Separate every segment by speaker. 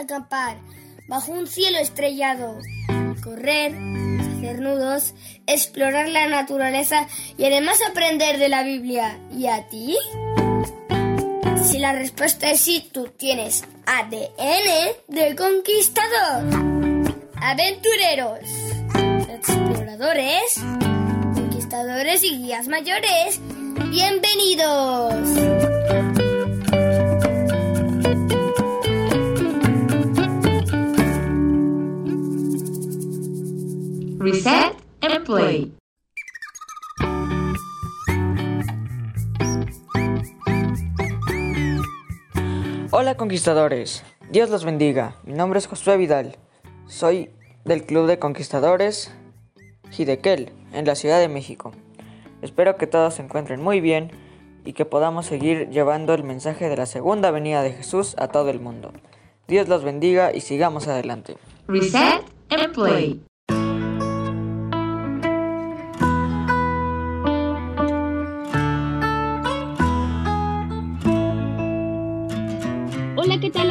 Speaker 1: gusta acampar bajo un cielo estrellado, correr, hacer nudos, explorar la naturaleza y además aprender de la Biblia. ¿Y a ti? Si la respuesta es sí, tú tienes ADN de conquistador. Aventureros, exploradores, conquistadores y guías mayores, bienvenidos.
Speaker 2: Reset and Play.
Speaker 3: Hola conquistadores, Dios los bendiga. Mi nombre es Josué Vidal. Soy del Club de Conquistadores Hidekel, en la Ciudad de México. Espero que todos se encuentren muy bien y que podamos seguir llevando el mensaje de la segunda venida de Jesús a todo el mundo. Dios los bendiga y sigamos adelante.
Speaker 2: Reset and Play.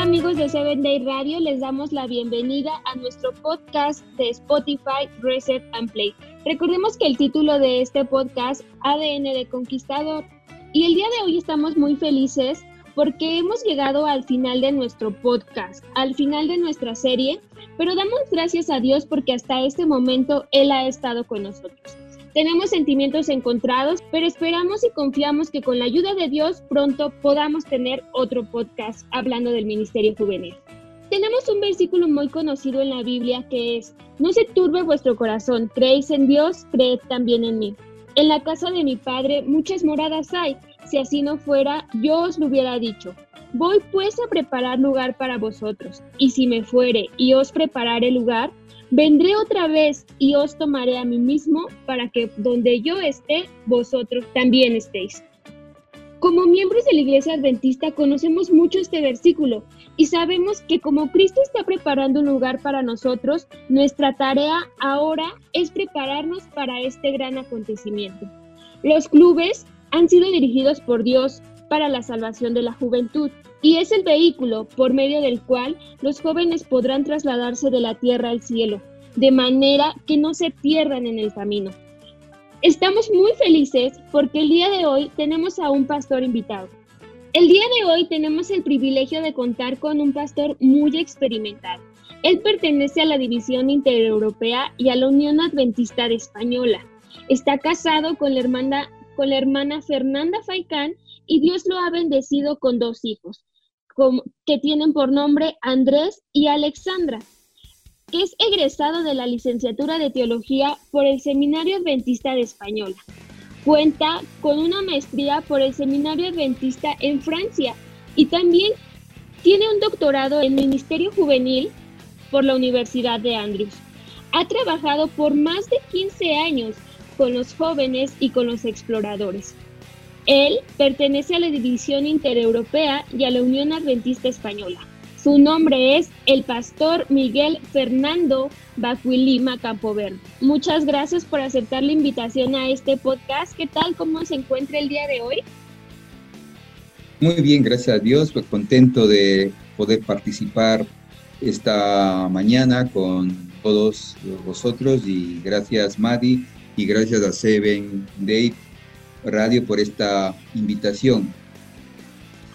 Speaker 4: Amigos de Seven Day Radio? Les damos la bienvenida a nuestro podcast de Spotify Reset and Play. Recordemos que el título de este podcast, ADN de Conquistador, y el día de hoy estamos muy felices porque hemos llegado al final de nuestro podcast, al final de nuestra serie, pero damos gracias a Dios porque hasta este momento Él ha estado con nosotros. Tenemos sentimientos encontrados, pero esperamos y confiamos que con la ayuda de Dios pronto podamos tener otro podcast hablando del ministerio juvenil. Tenemos un versículo muy conocido en la Biblia que es, no se turbe vuestro corazón, creéis en Dios, creed también en mí. En la casa de mi padre muchas moradas hay, si así no fuera, yo os lo hubiera dicho. Voy pues a preparar lugar para vosotros, y si me fuere y os preparare lugar, Vendré otra vez y os tomaré a mí mismo para que donde yo esté, vosotros también estéis. Como miembros de la Iglesia Adventista conocemos mucho este versículo y sabemos que como Cristo está preparando un lugar para nosotros, nuestra tarea ahora es prepararnos para este gran acontecimiento. Los clubes han sido dirigidos por Dios para la salvación de la juventud y es el vehículo por medio del cual los jóvenes podrán trasladarse de la tierra al cielo, de manera que no se pierdan en el camino. Estamos muy felices porque el día de hoy tenemos a un pastor invitado. El día de hoy tenemos el privilegio de contar con un pastor muy experimentado. Él pertenece a la División Intereuropea y a la Unión Adventista de Española. Está casado con la hermana, con la hermana Fernanda Faicán y Dios lo ha bendecido con dos hijos, que tienen por nombre Andrés y Alexandra, que es egresado de la licenciatura de Teología por el Seminario Adventista de Española. Cuenta con una maestría por el Seminario Adventista en Francia y también tiene un doctorado en Ministerio Juvenil por la Universidad de Andrews. Ha trabajado por más de 15 años con los jóvenes y con los exploradores. Él pertenece a la División Intereuropea y a la Unión Adventista Española. Su nombre es el pastor Miguel Fernando Bacuilima Campoverde. Muchas gracias por aceptar la invitación a este podcast. ¿Qué tal? ¿Cómo se encuentra el día de hoy?
Speaker 5: Muy bien, gracias a Dios. Pues contento de poder participar esta mañana con todos vosotros y gracias Madi y gracias a Seven Day Radio por esta invitación.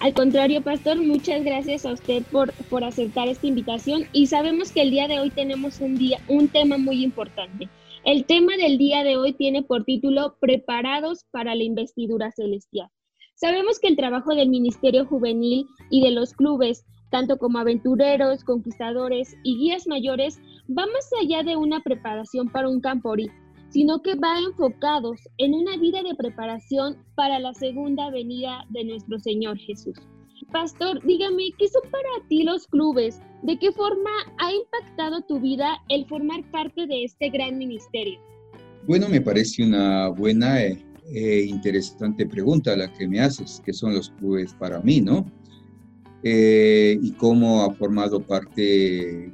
Speaker 4: Al contrario, Pastor, muchas gracias a usted por, por aceptar esta invitación y sabemos que el día de hoy tenemos un, día, un tema muy importante. El tema del día de hoy tiene por título Preparados para la investidura celestial. Sabemos que el trabajo del Ministerio Juvenil y de los clubes, tanto como aventureros, conquistadores y guías mayores, va más allá de una preparación para un camporí, sino que va enfocados en una vida de preparación para la segunda venida de nuestro Señor Jesús. Pastor, dígame, ¿qué son para ti los clubes? ¿De qué forma ha impactado tu vida el formar parte de este gran ministerio?
Speaker 5: Bueno, me parece una buena e interesante pregunta la que me haces, ¿qué son los clubes para mí, no? Eh, y cómo ha formado parte,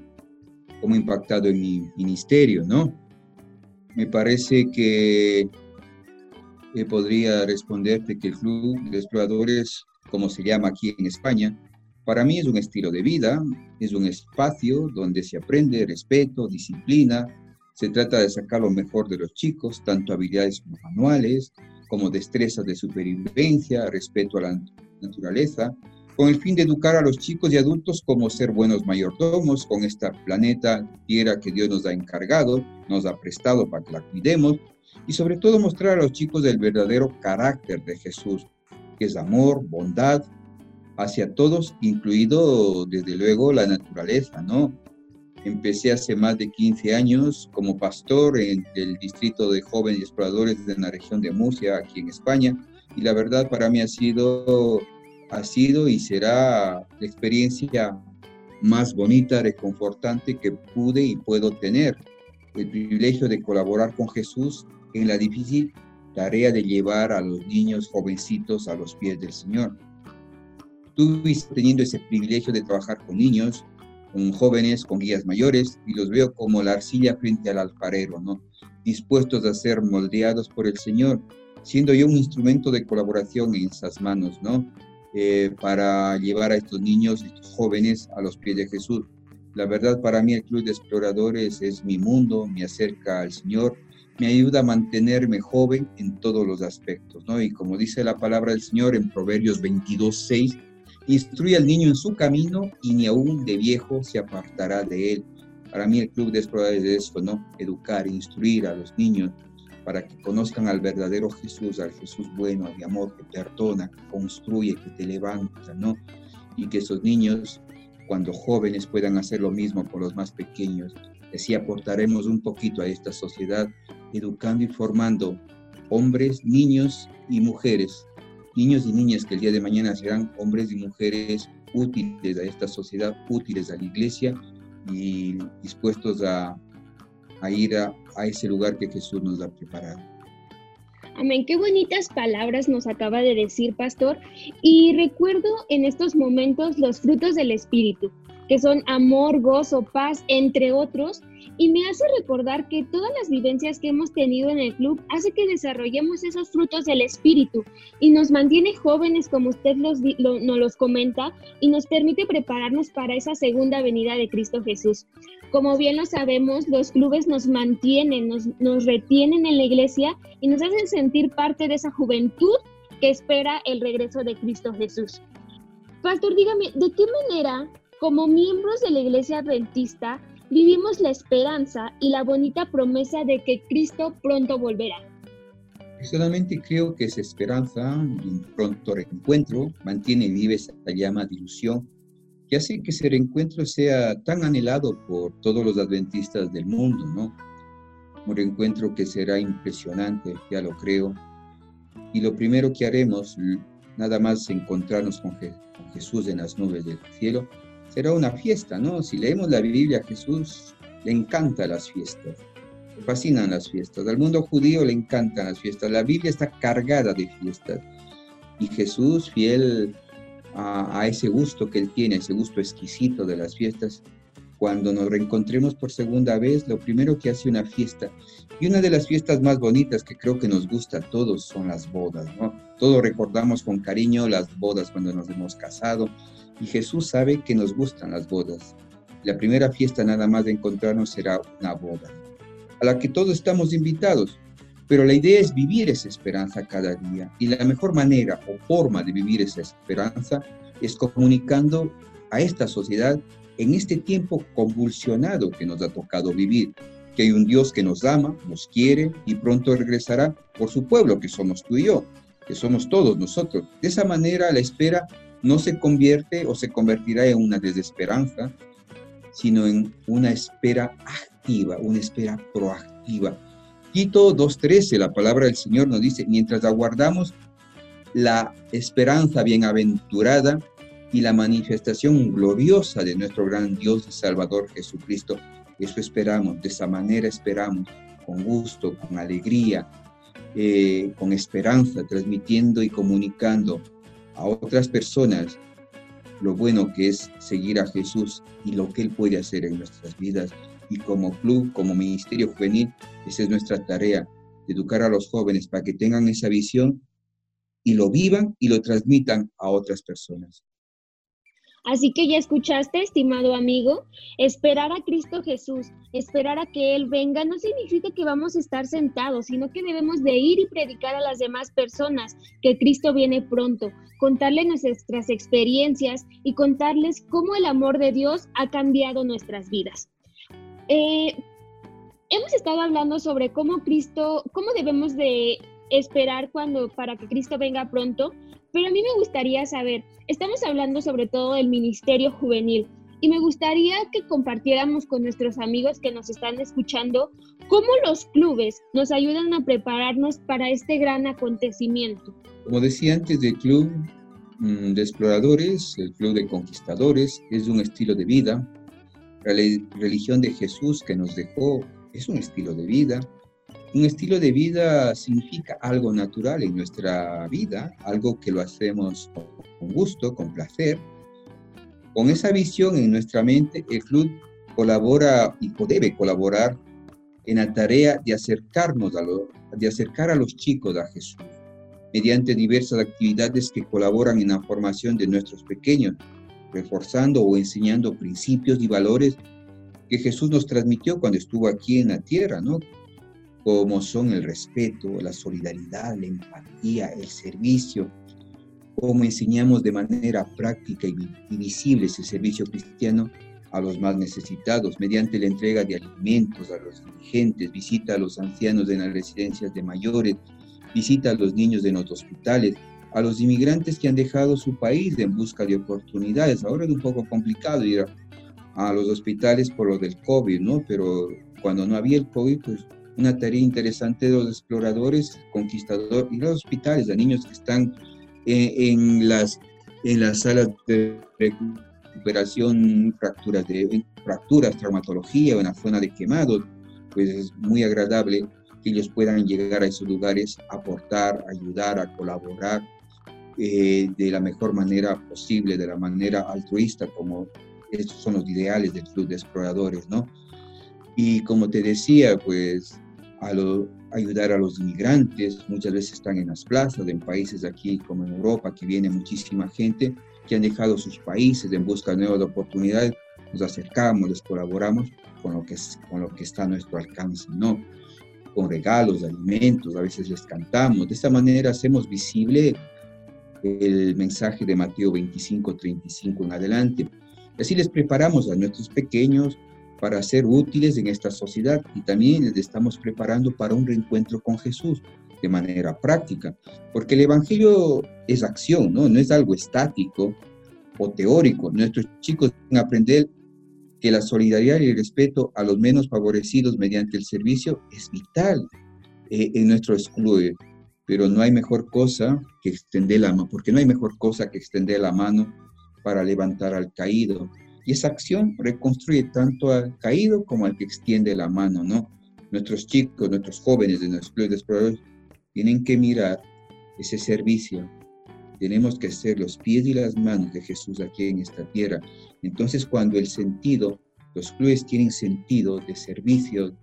Speaker 5: cómo ha impactado en mi ministerio, ¿no? Me parece que podría responderte que el Club de Exploradores, como se llama aquí en España, Para mí es un estilo de vida, es un espacio donde se aprende respeto, disciplina. Se trata de sacar lo mejor de los chicos, tanto habilidades manuales como destrezas de supervivencia, respeto a la naturaleza, con el fin de educar a los chicos y adultos como ser buenos mayordomos con esta planeta tierra que Dios nos ha encargado, nos ha prestado para que la cuidemos y sobre todo mostrar a los chicos el verdadero carácter de Jesús, que es amor, bondad hacia todos, incluido desde luego la naturaleza, ¿no? Empecé hace más de 15 años como pastor en el distrito de jóvenes exploradores de la región de Murcia, aquí en España, y la verdad para mí ha sido, ha sido y será la experiencia más bonita, reconfortante que pude y puedo tener. El privilegio de colaborar con Jesús en la difícil tarea de llevar a los niños jovencitos a los pies del Señor. Estuve teniendo ese privilegio de trabajar con niños, con jóvenes, con guías mayores, y los veo como la arcilla frente al alfarero, ¿no? Dispuestos a ser moldeados por el Señor, siendo yo un instrumento de colaboración en esas manos, ¿no? Eh, para llevar a estos niños, estos jóvenes, a los pies de Jesús. La verdad, para mí el Club de Exploradores es mi mundo, me acerca al Señor, me ayuda a mantenerme joven en todos los aspectos, ¿no? Y como dice la palabra del Señor en Proverbios 22, 6, instruye al niño en su camino y ni aún de viejo se apartará de él. Para mí el Club de Exploradores es esto, ¿no? Educar, instruir a los niños para que conozcan al verdadero Jesús, al Jesús bueno, de amor, que perdona, que construye, que te levanta, ¿no? Y que esos niños, cuando jóvenes, puedan hacer lo mismo por los más pequeños. Así aportaremos un poquito a esta sociedad, educando y formando hombres, niños y mujeres, niños y niñas que el día de mañana serán hombres y mujeres útiles a esta sociedad, útiles a la iglesia y dispuestos a, a ir a, ese lugar que Jesús nos ha preparado.
Speaker 4: Amén, qué bonitas palabras nos acaba de decir, pastor. Y recuerdo en estos momentos los frutos del Espíritu que son amor, gozo, paz, entre otros, y me hace recordar que todas las vivencias que hemos tenido en el club hace que desarrollemos esos frutos del espíritu y nos mantiene jóvenes, como usted nos los comenta, y nos permite prepararnos para esa segunda venida de Cristo Jesús. Como bien lo sabemos, los clubes nos mantienen, nos retienen en la iglesia y nos hacen sentir parte de esa juventud que espera el regreso de Cristo Jesús. Pastor, dígame, ¿de qué manera como miembros de la Iglesia Adventista, vivimos la esperanza y la bonita promesa de que Cristo pronto volverá.
Speaker 5: Personalmente creo que esa esperanza de un pronto reencuentro mantiene viva esa llama de ilusión que hace que ese reencuentro sea tan anhelado por todos los adventistas del mundo, ¿no? Un reencuentro que será impresionante, ya lo creo. Y lo primero que haremos, nada más encontrarnos con, Jesús en las nubes del cielo, será una fiesta, ¿no? Si leemos la Biblia, Jesús le encantan las fiestas, le fascinan las fiestas. Al mundo judío le encantan las fiestas. La Biblia está cargada de fiestas. Y Jesús, fiel a, a ese gusto que él tiene, ese gusto exquisito de las fiestas, cuando nos reencontremos por segunda vez, lo primero que hace una fiesta. Y una de las fiestas más bonitas que creo que nos gusta a todos son las bodas, ¿no? Todos recordamos con cariño las bodas cuando nos hemos casado, y Jesús sabe que nos gustan las bodas. La primera fiesta nada más de encontrarnos será una boda, a la que todos estamos invitados. Pero la idea es vivir esa esperanza cada día. Y la mejor manera o forma de vivir esa esperanza es comunicando a esta sociedad en este tiempo convulsionado que nos ha tocado vivir, que hay un Dios que nos ama, nos quiere y pronto regresará por su pueblo, que somos tú y yo, que somos todos nosotros. De esa manera la espera no se convierte o se convertirá en una desesperanza, sino en una espera activa, una espera proactiva. Tito 2.13, la palabra del Señor nos dice, mientras aguardamos la esperanza bienaventurada y la manifestación gloriosa de nuestro gran Dios y Salvador Jesucristo, eso esperamos, de esa manera esperamos, con gusto, con alegría, eh, con esperanza, transmitiendo y comunicando a otras personas lo bueno que es seguir a Jesús y lo que Él puede hacer en nuestras vidas. Y como club, como ministerio juvenil, esa es nuestra tarea, educar a los jóvenes para que tengan esa visión y lo vivan y lo transmitan a otras personas.
Speaker 4: Así que ya escuchaste, estimado amigo, esperar a Cristo Jesús, esperar a que Él venga no significa que vamos a estar sentados, sino que debemos de ir y predicar a las demás personas que Cristo viene pronto, contarles nuestras experiencias y contarles cómo el amor de Dios ha cambiado nuestras vidas. Eh, hemos estado hablando sobre cómo Cristo, cómo debemos de esperar cuando para que Cristo venga pronto, pero a mí me gustaría saber, estamos hablando sobre todo del ministerio juvenil y me gustaría que compartiéramos con nuestros amigos que nos están escuchando cómo los clubes nos ayudan a prepararnos para este gran acontecimiento.
Speaker 5: Como decía antes, el club mm, de exploradores, el club de conquistadores, es un estilo de vida. La religión de Jesús que nos dejó es un estilo de vida un estilo de vida significa algo natural en nuestra vida, algo que lo hacemos con gusto, con placer. Con esa visión en nuestra mente, el club colabora y debe colaborar en la tarea de acercarnos a de acercar a los chicos a Jesús, mediante diversas actividades que colaboran en la formación de nuestros pequeños, reforzando o enseñando principios y valores que Jesús nos transmitió cuando estuvo aquí en la tierra, ¿no? Como son el respeto, la solidaridad, la empatía, el servicio, como enseñamos de manera práctica y visible ese servicio cristiano a los más necesitados, mediante la entrega de alimentos a los indigentes, visita a los ancianos en las residencias de mayores, visita a los niños en los hospitales, a los inmigrantes que han dejado su país en busca de oportunidades. Ahora es un poco complicado ir a, a los hospitales por lo del COVID, ¿no? Pero cuando no había el COVID, pues una tarea interesante de los exploradores, conquistadores y los hospitales de niños que están eh, en, las, en las salas de recuperación, fracturas, de, fracturas, traumatología en la zona de quemados, pues es muy agradable que ellos puedan llegar a esos lugares, aportar, ayudar, a colaborar eh, de la mejor manera posible, de la manera altruista, como estos son los ideales del Club de Exploradores, ¿no? Y como te decía, pues a ayudar a los inmigrantes, muchas veces están en las plazas, en países aquí como en Europa, que viene muchísima gente que han dejado sus países en busca de nuevas oportunidades, nos acercamos, les colaboramos con lo que, con lo que está a nuestro alcance, ¿no? Con regalos, alimentos, a veces les cantamos. De esta manera hacemos visible el mensaje de Mateo 25, 35 en adelante. Así les preparamos a nuestros pequeños para ser útiles en esta sociedad y también les estamos preparando para un reencuentro con Jesús de manera práctica, porque el Evangelio es acción, ¿no? Es algo estático o teórico. Nuestros chicos deben aprender que la solidaridad y el respeto a los menos favorecidos mediante el servicio es vital eh, en nuestro club, pero no hay mejor cosa que extender la mano, porque no hay mejor cosa que extender la mano para levantar al caído, y esa acción reconstruye tanto al caído como al que extiende la mano, ¿no? Nuestros chicos, nuestros jóvenes de nuestros clubes exploradores tienen que mirar ese servicio. Tenemos que ser los pies y las manos de Jesús aquí en esta tierra. Entonces, cuando el sentido, los clubes tienen sentido de servicio,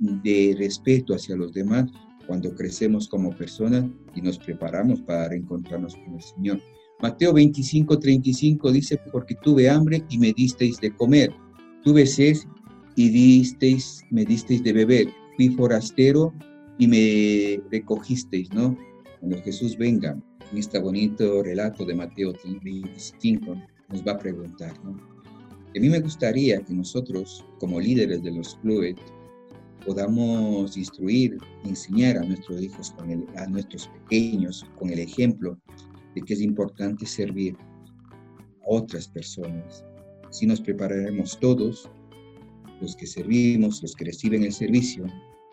Speaker 5: de respeto hacia los demás, cuando crecemos como personas y nos preparamos para reencontrarnos con el Señor. Mateo 25, 35 dice, porque tuve hambre y me disteis de comer, tuve sed y disteis, me disteis de beber, fui forastero y me recogisteis, ¿no? Cuando Jesús venga, en este bonito relato de Mateo 25, nos va a preguntar, ¿no? A mí me gustaría que nosotros, como líderes de los clubes, podamos instruir, enseñar a nuestros hijos, a nuestros pequeños, con el ejemplo, que es importante servir a otras personas. Si nos prepararemos todos, los que servimos, los que reciben el servicio,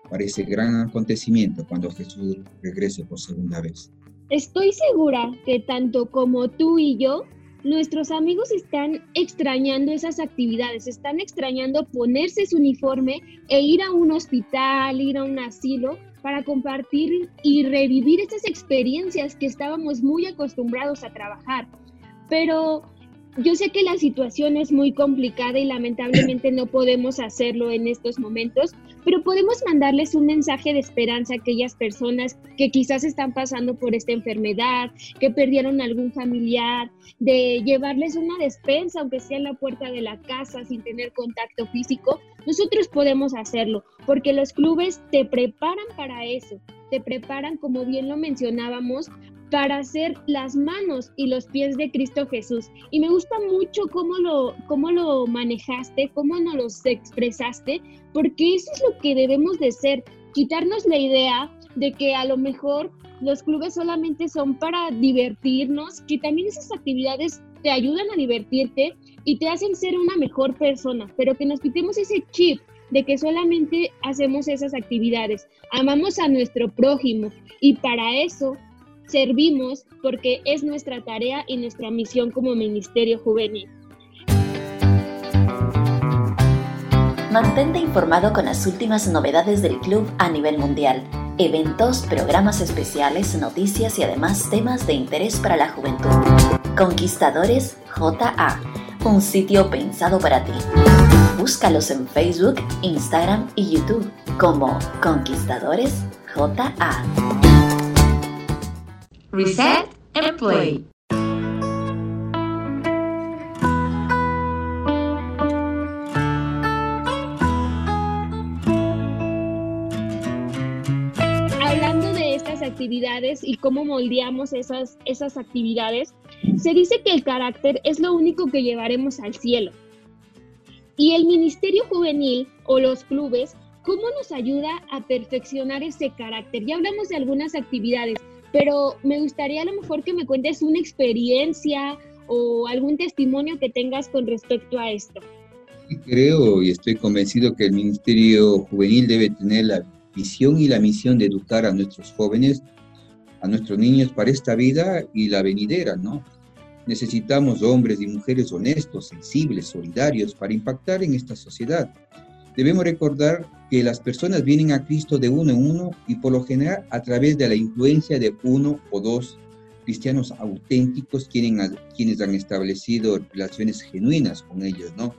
Speaker 5: para ese gran acontecimiento cuando Jesús regrese por segunda vez.
Speaker 4: Estoy segura que tanto como tú y yo, nuestros amigos están extrañando esas actividades, están extrañando ponerse su uniforme e ir a un hospital, ir a un asilo para compartir y revivir esas experiencias que estábamos muy acostumbrados a trabajar. Pero yo sé que la situación es muy complicada y lamentablemente no podemos hacerlo en estos momentos, pero podemos mandarles un mensaje de esperanza a aquellas personas que quizás están pasando por esta enfermedad, que perdieron algún familiar, de llevarles una despensa, aunque sea en la puerta de la casa sin tener contacto físico. Nosotros podemos hacerlo porque los clubes te preparan para eso, te preparan, como bien lo mencionábamos, para hacer las manos y los pies de Cristo Jesús. Y me gusta mucho cómo lo, cómo lo manejaste, cómo nos los expresaste, porque eso es lo que debemos de ser, quitarnos la idea de que a lo mejor los clubes solamente son para divertirnos, que también esas actividades te ayudan a divertirte y te hacen ser una mejor persona, pero que nos quitemos ese chip de que solamente hacemos esas actividades. Amamos a nuestro prójimo y para eso servimos porque es nuestra tarea y nuestra misión como Ministerio Juvenil.
Speaker 6: Mantente informado con las últimas novedades del club a nivel mundial, eventos, programas especiales, noticias y además temas de interés para la juventud. Conquistadores JA, un sitio pensado para ti. Búscalos en Facebook, Instagram y YouTube como Conquistadores JA.
Speaker 2: Reset and play.
Speaker 4: Hablando de estas actividades y cómo moldeamos esas, esas actividades, se dice que el carácter es lo único que llevaremos al cielo. Y el Ministerio Juvenil o los clubes, ¿cómo nos ayuda a perfeccionar ese carácter? Ya hablamos de algunas actividades, pero me gustaría a lo mejor que me cuentes una experiencia o algún testimonio que tengas con respecto a esto.
Speaker 5: Creo y estoy convencido que el Ministerio Juvenil debe tener la visión y la misión de educar a nuestros jóvenes, a nuestros niños para esta vida y la venidera, ¿no? Necesitamos hombres y mujeres honestos, sensibles, solidarios para impactar en esta sociedad. Debemos recordar que las personas vienen a Cristo de uno en uno y por lo general a través de la influencia de uno o dos cristianos auténticos quienes han establecido relaciones genuinas con ellos, ¿no?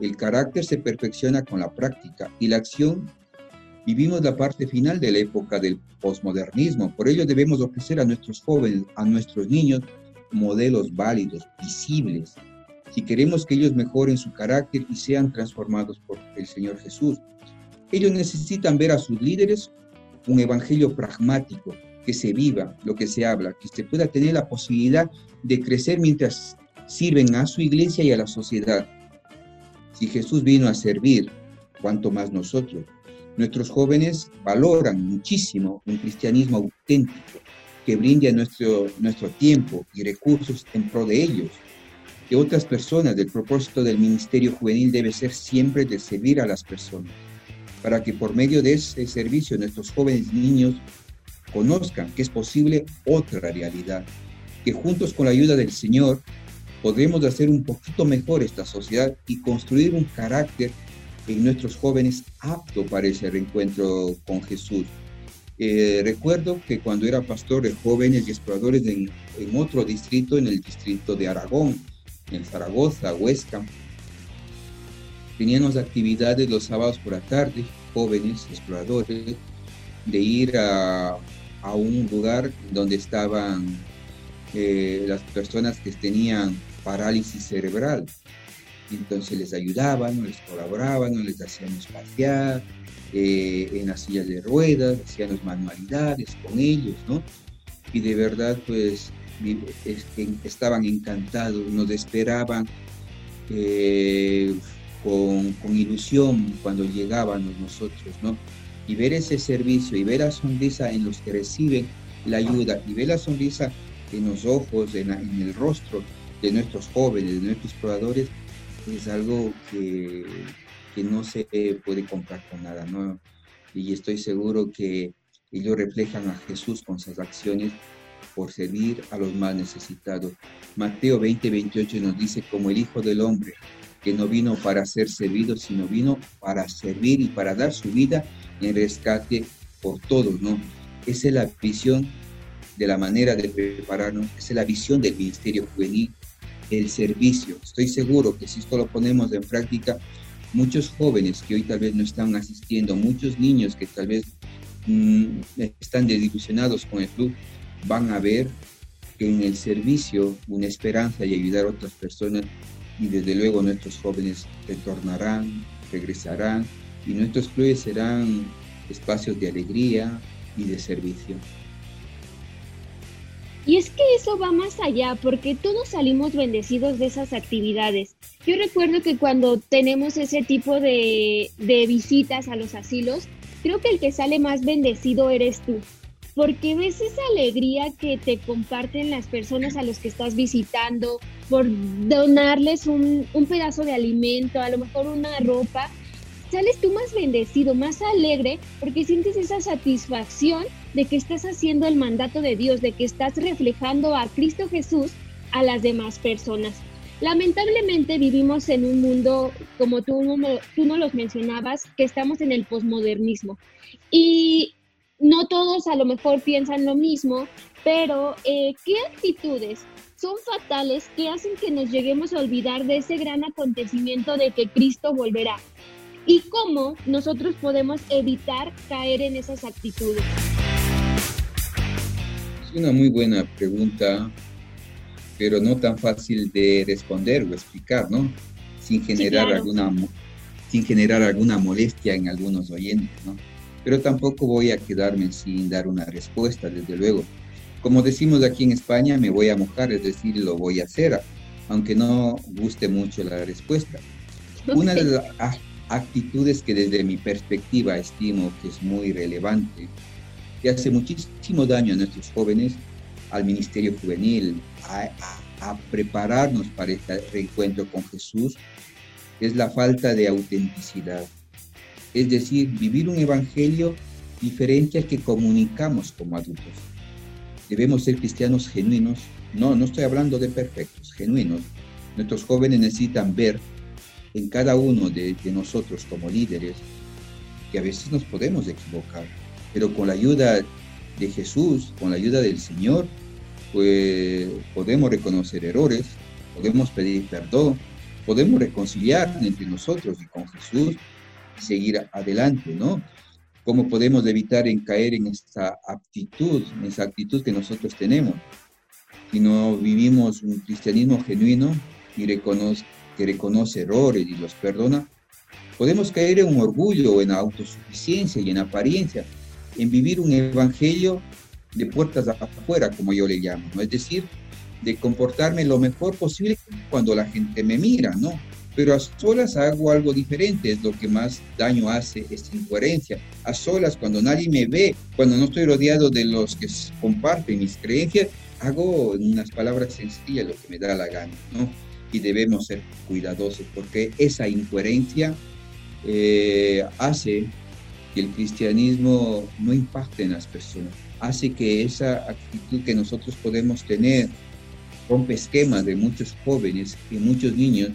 Speaker 5: El carácter se perfecciona con la práctica y la acción. Vivimos la parte final de la época del posmodernismo, por ello debemos ofrecer a nuestros jóvenes, a nuestros niños, modelos válidos, visibles, si queremos que ellos mejoren su carácter y sean transformados por el Señor Jesús. Ellos necesitan ver a sus líderes un evangelio pragmático, que se viva lo que se habla, que se pueda tener la posibilidad de crecer mientras sirven a su iglesia y a la sociedad. Si Jesús vino a servir, cuanto más nosotros. Nuestros jóvenes valoran muchísimo un cristianismo auténtico que brinde nuestro, nuestro tiempo y recursos en pro de ellos que otras personas. Del propósito del ministerio juvenil debe ser siempre de servir a las personas para que por medio de ese servicio nuestros jóvenes niños conozcan que es posible otra realidad, que juntos con la ayuda del Señor podremos hacer un poquito mejor esta sociedad y construir un carácter en nuestros jóvenes apto para ese reencuentro con Jesús. Eh, recuerdo que cuando era pastor de jóvenes y exploradores en, en otro distrito, en el distrito de Aragón, en Zaragoza, Huesca, Teníamos actividades los sábados por la tarde, jóvenes exploradores, de ir a, a un lugar donde estaban eh, las personas que tenían parálisis cerebral. Entonces les ayudaban, les colaboraban, les hacíamos pasear eh, en las sillas de ruedas, hacíamos manualidades con ellos, ¿no? Y de verdad, pues, estaban encantados, nos esperaban. Eh, con, ilusión cuando llegábamos nosotros, ¿no? Y ver ese servicio y ver la sonrisa en los que reciben la ayuda y ver la sonrisa en los ojos, en, el rostro de nuestros jóvenes, de nuestros probadores, es algo que, que no se puede comprar con nada, ¿no? Y estoy seguro que ellos reflejan a Jesús con sus acciones por servir a los más necesitados. Mateo 20, 28 nos dice, como el Hijo del Hombre que no vino para ser servido, sino vino para servir y para dar su vida en rescate por todos, ¿no? Esa es la visión de la manera de prepararnos, esa es la visión del Ministerio Juvenil, el servicio. Estoy seguro que si esto lo ponemos en práctica, muchos jóvenes que hoy tal vez no están asistiendo, muchos niños que tal vez mm, están desilusionados con el club, van a ver en el servicio una esperanza y ayudar a otras personas y desde luego nuestros jóvenes retornarán, regresarán y nuestros clubes serán espacios de alegría y de servicio.
Speaker 4: Y es que eso va más allá, porque todos salimos bendecidos de esas actividades. Yo recuerdo que cuando tenemos ese tipo de, de, visitas a los asilos, creo que el que sale más bendecido eres tú, porque ves esa alegría que te comparten las personas a los que estás visitando, por donarles un, un pedazo de alimento, a lo mejor una ropa, sales tú más bendecido, más alegre, porque sientes esa satisfacción de que estás haciendo el mandato de Dios, de que estás reflejando a Cristo Jesús a las demás personas. Lamentablemente vivimos en un mundo, como tú tú no los mencionabas, que estamos en el posmodernismo. Y no todos a lo mejor piensan lo mismo, pero eh, ¿qué actitudes son fatales que hacen que nos lleguemos a olvidar de ese gran acontecimiento de que Cristo volverá? y cómo nosotros podemos evitar caer en esas actitudes.
Speaker 5: Es una muy buena pregunta, pero no tan fácil de responder o explicar, ¿no? Sin generar, alguna, sin generar alguna molestia en algunos oyentes, ¿no? Pero tampoco voy a quedarme sin dar una respuesta, desde luego. Como decimos aquí en España, me voy a mojar, es decir, lo voy a hacer, aunque no guste mucho la respuesta. Una de las actitudes que desde mi perspectiva estimo que es muy relevante, que hace muchísimo daño a nuestros jóvenes, al ministerio juvenil, a, prepararnos para este reencuentro con Jesús, es la falta de autenticidad. Es decir, vivir un evangelio diferente al que comunicamos como adultos. Debemos ser cristianos genuinos. No, no estoy hablando de perfectos, genuinos. Nuestros jóvenes necesitan ver en cada uno de, nosotros como líderes, que a veces nos podemos equivocar, pero con la ayuda de Jesús, con la ayuda del Señor, pues podemos reconocer errores, podemos pedir perdón, podemos reconciliar entre nosotros y con Jesús seguir adelante, ¿no? ¿Cómo podemos evitar en caer en esta actitud, en esa actitud que nosotros tenemos? Si no vivimos un cristianismo genuino y reconoce, que reconoce errores y los perdona, podemos caer en un orgullo, en autosuficiencia y en apariencia, en vivir un evangelio de puertas afuera, como yo le llamo, ¿no? Es decir, de comportarme lo mejor posible cuando la gente me mira, ¿no? Pero a solas hago algo diferente, es lo que más daño hace esta incoherencia. A solas, cuando nadie me ve, cuando no estoy rodeado de los que comparten mis creencias, hago unas palabras sencillas lo que me da la gana, ¿no? y debemos ser cuidadosos porque esa incoherencia eh, hace que el cristianismo no impacte en las personas, hace que esa actitud que nosotros podemos tener rompe esquemas de muchos jóvenes y muchos niños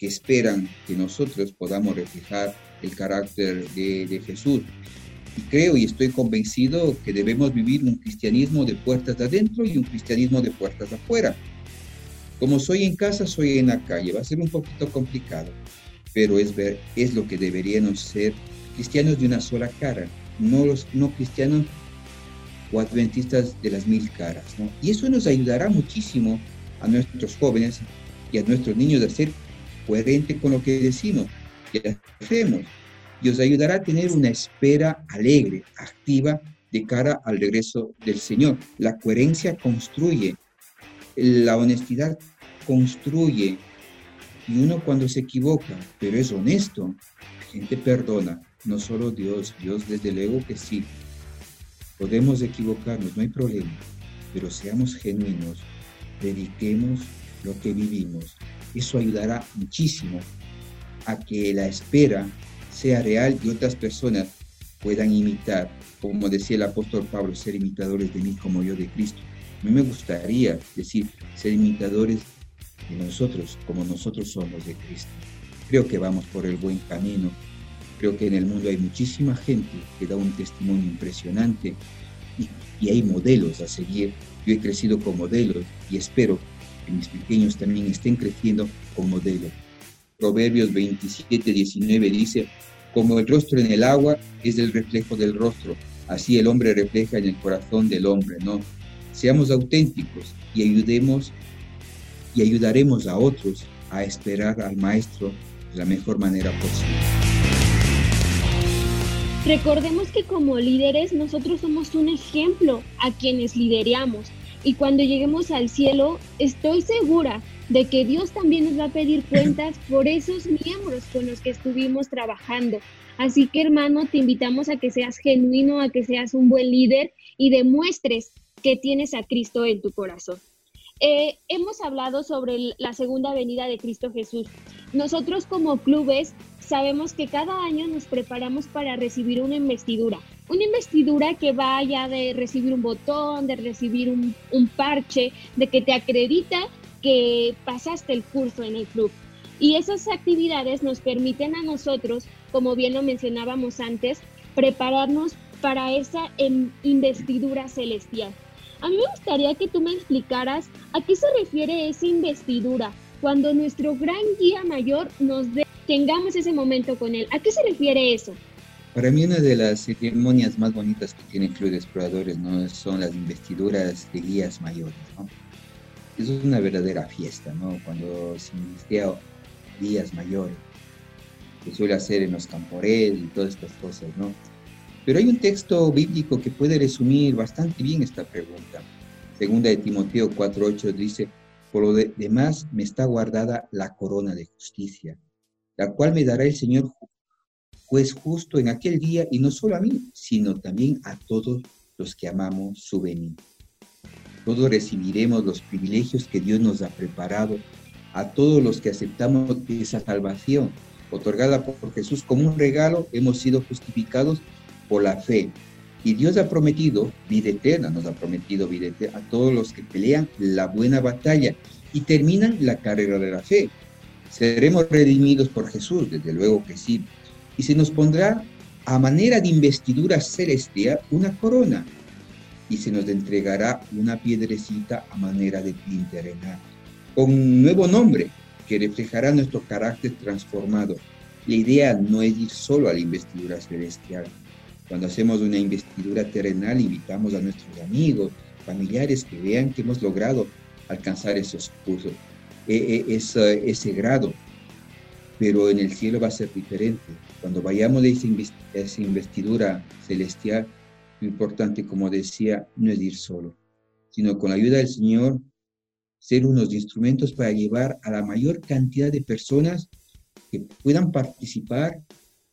Speaker 5: que esperan que nosotros podamos reflejar el carácter de, de Jesús. Y creo y estoy convencido que debemos vivir un cristianismo de puertas adentro y un cristianismo de puertas afuera. Como soy en casa, soy en la calle. Va a ser un poquito complicado, pero es, ver, es lo que deberíamos ser cristianos de una sola cara, no, los, no cristianos o adventistas de las mil caras. Y eso nos ayudará muchísimo a nuestros jóvenes y a nuestros niños a ser coherente con lo que decimos y hacemos. Y os ayudará a tener una espera alegre, activa, de cara al regreso del Señor. La coherencia construye, la honestidad construye y uno cuando se equivoca, pero es honesto, la gente perdona, no solo Dios, Dios desde luego que sí. Podemos equivocarnos, no hay problema, pero seamos genuinos, dediquemos lo que vivimos. Eso ayudará muchísimo a que la espera sea real y otras personas puedan imitar, como decía el apóstol Pablo, ser imitadores de mí como yo de Cristo. A mí me gustaría decir, ser imitadores de nosotros como nosotros somos de Cristo. Creo que vamos por el buen camino. Creo que en el mundo hay muchísima gente que da un testimonio impresionante y, y hay modelos a seguir. Yo he crecido con modelos y espero que mis pequeños también estén creciendo con modelos. Proverbios 27, 19 dice, como el rostro en el agua es el reflejo del rostro, así el hombre refleja en el corazón del hombre, ¿no? Seamos auténticos y ayudemos y ayudaremos a otros a esperar al Maestro de la mejor manera posible.
Speaker 4: Recordemos que como líderes nosotros somos un ejemplo a quienes lideramos y cuando lleguemos al cielo estoy segura de que Dios también nos va a pedir cuentas por esos miembros con los que estuvimos trabajando. Así que hermano, te invitamos a que seas genuino, a que seas un buen líder y demuestres que tienes a Cristo en tu corazón. Eh, hemos hablado sobre la segunda venida de Cristo Jesús. Nosotros como clubes sabemos que cada año nos preparamos para recibir una investidura. Una investidura que vaya de recibir un botón, de recibir un, un parche, de que te acredita que pasaste el curso en el club. Y esas actividades nos permiten a nosotros, como bien lo mencionábamos antes, prepararnos para esa em, investidura celestial. A mí me gustaría que tú me explicaras a qué se refiere esa investidura cuando nuestro gran guía mayor nos tengamos ese momento con él. ¿A qué se refiere eso?
Speaker 5: Para mí una de las ceremonias más bonitas que tiene Club de Exploradores ¿no? son las investiduras de guías mayores. ¿no? Es una verdadera fiesta, ¿no? Cuando se inicia guías mayores, que suele hacer en los camporel y todas estas cosas, ¿no? Pero hay un texto bíblico que puede resumir bastante bien esta pregunta. Segunda de Timoteo 4.8 dice, por lo demás me está guardada la corona de justicia, la cual me dará el Señor juez justo en aquel día, y no solo a mí, sino también a todos los que amamos su venida. Todos recibiremos los privilegios que Dios nos ha preparado a todos los que aceptamos esa salvación otorgada por Jesús como un regalo, hemos sido justificados por la fe. Y Dios ha prometido vida eterna, nos ha prometido vida eterna a todos los que pelean la buena batalla y terminan la carrera de la fe. Seremos redimidos por Jesús, desde luego que sí. Y se nos pondrá a manera de investidura celestial una corona y se nos entregará una piedrecita a manera de pinterena, con un nuevo nombre que reflejará nuestro carácter transformado. La idea no es ir solo a la investidura celestial, cuando hacemos una investidura terrenal, invitamos a nuestros amigos, familiares que vean que hemos logrado alcanzar esos cursos, e, e, ese, ese grado. Pero en el cielo va a ser diferente. Cuando vayamos a esa investidura celestial, lo importante, como decía, no es ir solo, sino con la ayuda del Señor, ser unos instrumentos para llevar a la mayor cantidad de personas que puedan participar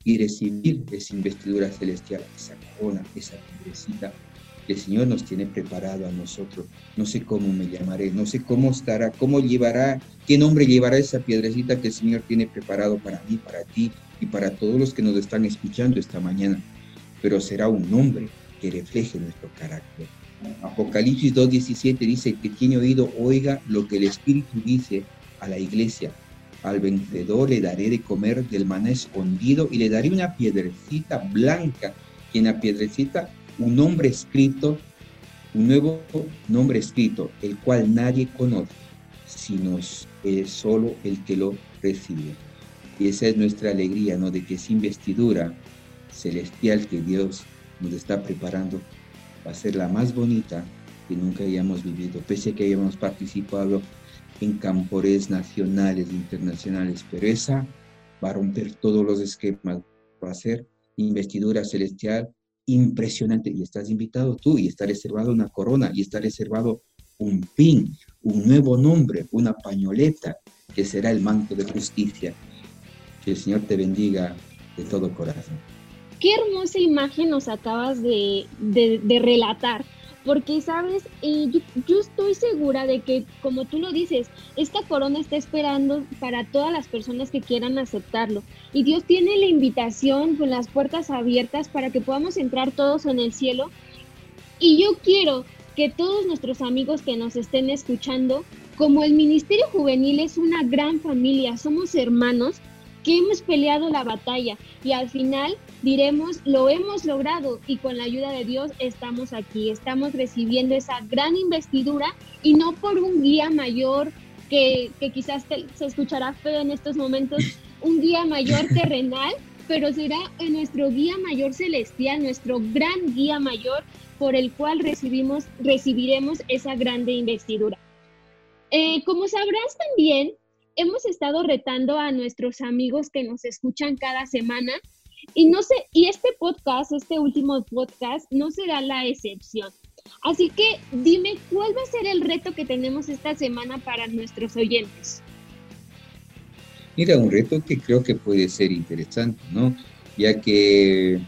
Speaker 5: y recibir esa investidura celestial, esa corona, esa piedrecita que el Señor nos tiene preparado a nosotros. No sé cómo me llamaré, no sé cómo estará, cómo llevará, qué nombre llevará esa piedrecita que el Señor tiene preparado para mí, para ti y para todos los que nos están escuchando esta mañana. Pero será un nombre que refleje nuestro carácter. Apocalipsis 2.17 dice que tiene oído, oiga lo que el Espíritu dice a la iglesia. Al vencedor le daré de comer del maná escondido y le daré una piedrecita blanca y en la piedrecita un nombre escrito, un nuevo nombre escrito, el cual nadie conoce, sino es solo el que lo recibe. Y esa es nuestra alegría, ¿no? De que esa investidura celestial que Dios nos está preparando va a ser la más bonita que nunca hayamos vivido, pese a que hayamos participado en campores nacionales e internacionales, pero esa va a romper todos los esquemas, va a ser investidura celestial impresionante y estás invitado tú y está reservado una corona y está reservado un pin, un nuevo nombre, una pañoleta que será el manto de justicia. Que el Señor te bendiga de todo corazón.
Speaker 4: Qué hermosa imagen nos acabas de, de, de relatar porque, sabes, eh, yo, estoy segura de que, como tú lo dices, esta corona está esperando para todas las personas que quieran aceptarlo. Y Dios tiene la invitación con las puertas abiertas para que podamos entrar todos en el cielo. Y yo quiero que todos nuestros amigos que nos estén escuchando, como el Ministerio Juvenil es una gran familia, somos hermanos, que hemos peleado la batalla y al final diremos, lo hemos logrado y con la ayuda de Dios estamos aquí, estamos recibiendo esa gran investidura y no por un guía mayor que, quizás se escuchará feo en estos momentos, un guía mayor terrenal, pero será nuestro guía mayor celestial, nuestro gran guía mayor por el cual recibimos, recibiremos esa grande investidura. Eh, como sabrás también, hemos estado retando a nuestros amigos que nos escuchan cada semana y no sé, y este podcast, este último podcast, no será la excepción. Así que dime, ¿cuál va a ser el reto que tenemos esta semana para nuestros oyentes?
Speaker 5: Mira, un reto que creo que puede ser interesante, ¿no? Ya que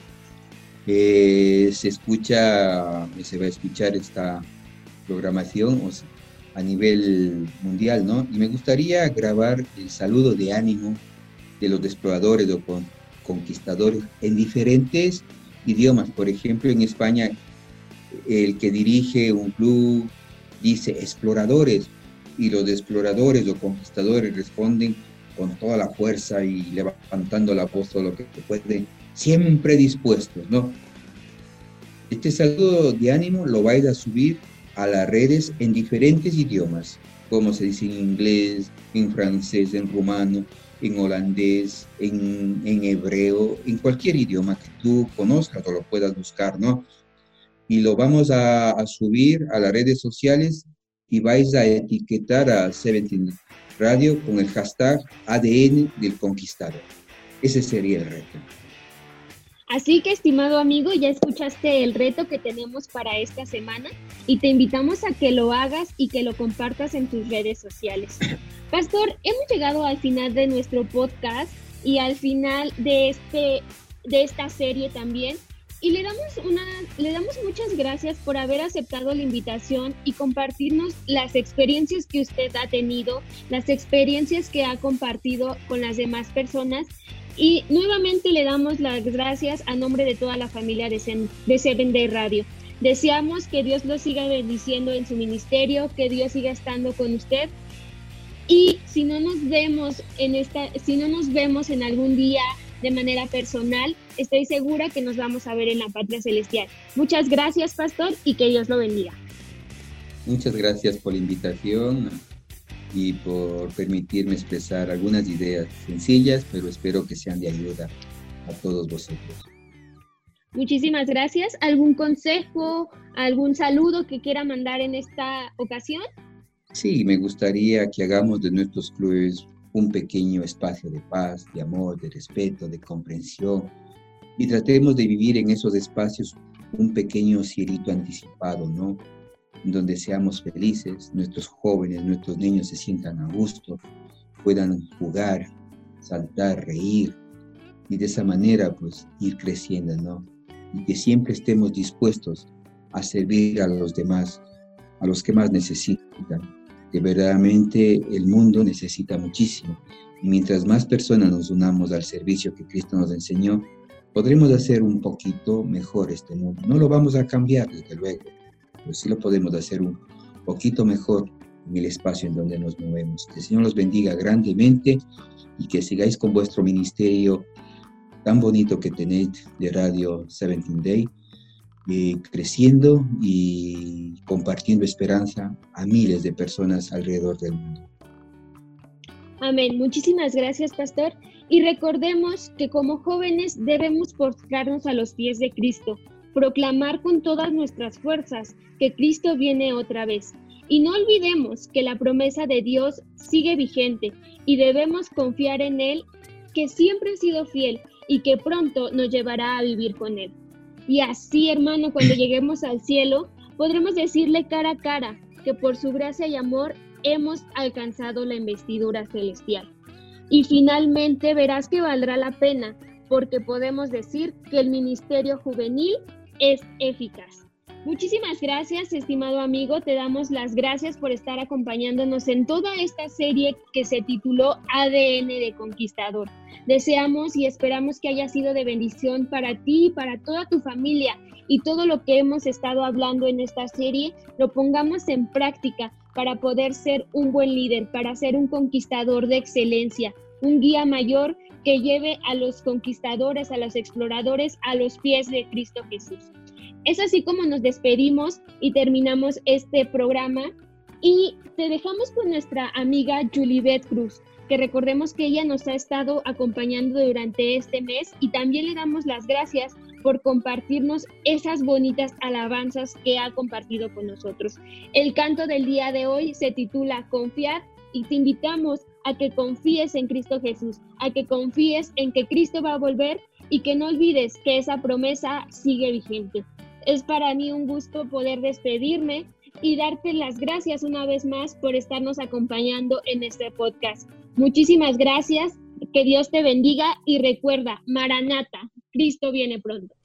Speaker 5: eh, se escucha, se va a escuchar esta programación a nivel mundial, ¿no? Y me gustaría grabar el saludo de ánimo de los exploradores o conquistadores en diferentes idiomas. Por ejemplo, en España el que dirige un club dice exploradores y los exploradores o conquistadores responden con toda la fuerza y levantando la voz todo lo que pueden, siempre dispuestos, ¿no? Este saludo de ánimo lo vais a subir a las redes en diferentes idiomas, como se dice en inglés, en francés, en rumano, en holandés, en, en hebreo, en cualquier idioma que tú conozcas o lo puedas buscar, ¿no? y lo vamos a, subir a las redes sociales y vais a etiquetar a 17 Radio con el hashtag ADN del Conquistador. Ese sería el reto.
Speaker 4: Así que, estimado amigo, ya escuchaste el reto que tenemos para esta semana y te invitamos a que lo hagas y que lo compartas en tus redes sociales. Pastor, hemos llegado al final de nuestro podcast y al final de, este, de esta serie también. Y le damos, una, le damos muchas gracias por haber aceptado la invitación y compartirnos las experiencias que usted ha tenido, las experiencias que ha compartido con las demás personas. Y nuevamente le damos las gracias a nombre de toda la familia de, de Seven Day Radio. Deseamos que Dios lo siga bendiciendo en su ministerio, que Dios siga estando con usted. Y si no nos vemos en esta, si no nos vemos en algún día de manera personal, estoy segura que nos vamos a ver en la patria celestial. Muchas gracias, pastor, y que Dios lo bendiga.
Speaker 5: Muchas gracias por la invitación y por permitirme expresar algunas ideas sencillas, pero espero que sean de ayuda a todos vosotros.
Speaker 4: Muchísimas gracias. ¿Algún consejo, algún saludo que quiera mandar en esta ocasión?
Speaker 5: Sí, me gustaría que hagamos de nuestros clubes un pequeño espacio de paz, de amor, de respeto, de comprensión, y tratemos de vivir en esos espacios un pequeño cielito anticipado, ¿no? Donde seamos felices, nuestros jóvenes, nuestros niños se sientan a gusto, puedan jugar, saltar, reír, y de esa manera, pues, ir creciendo, ¿no? Y que siempre estemos dispuestos a servir a los demás, a los que más necesitan, que verdaderamente el mundo necesita muchísimo. Y mientras más personas nos unamos al servicio que Cristo nos enseñó, podremos hacer un poquito mejor este mundo. No lo vamos a cambiar, desde luego, pero sí lo podemos hacer un poquito mejor en el espacio en donde nos movemos. Que el Señor los bendiga grandemente y que sigáis con vuestro ministerio tan bonito que tenéis de Radio 17 Day creciendo y compartiendo esperanza a miles de personas alrededor del mundo.
Speaker 4: Amén. Muchísimas gracias, pastor. Y recordemos que como jóvenes debemos postrarnos a los pies de Cristo, proclamar con todas nuestras fuerzas que Cristo viene otra vez. Y no olvidemos que la promesa de Dios sigue vigente y debemos confiar en Él, que siempre ha sido fiel y que pronto nos llevará a vivir con Él. Y así, hermano, cuando lleguemos al cielo, podremos decirle cara a cara que por su gracia y amor hemos alcanzado la investidura celestial. Y finalmente verás que valdrá la pena, porque podemos decir que el ministerio juvenil es eficaz. Muchísimas gracias, estimado amigo. Te damos las gracias por estar acompañándonos en toda esta serie que se tituló ADN de Conquistador. Deseamos y esperamos que haya sido de bendición para ti y para toda tu familia y todo lo que hemos estado hablando en esta serie lo pongamos en práctica para poder ser un buen líder, para ser un conquistador de excelencia, un guía mayor que lleve a los conquistadores, a los exploradores a los pies de Cristo Jesús. Es así como nos despedimos y terminamos este programa
Speaker 7: Y te dejamos con nuestra amiga Julibet Cruz, que recordemos que ella nos ha estado acompañando durante este mes y también le damos las gracias por compartirnos esas bonitas alabanzas que ha compartido con nosotros. El canto del día de hoy se titula Confiar y te invitamos a que confíes en Cristo Jesús, a que confíes en que Cristo va a volver y que no olvides que esa promesa sigue vigente. Es para mí un gusto poder despedirme y darte las gracias una vez más por estarnos acompañando en este podcast. Muchísimas gracias, que Dios te bendiga y recuerda, Maranata, Cristo viene pronto.